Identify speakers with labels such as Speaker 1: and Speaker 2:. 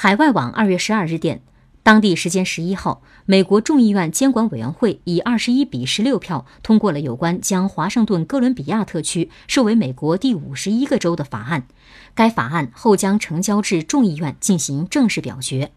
Speaker 1: 海外网二月十二日电当地时间十一号美国众议院监管委员会以二十一比十六票通过了有关将华盛顿哥伦比亚特区设为美国第五十一个州的法案。该法案后将呈交至众议院进行正式表决。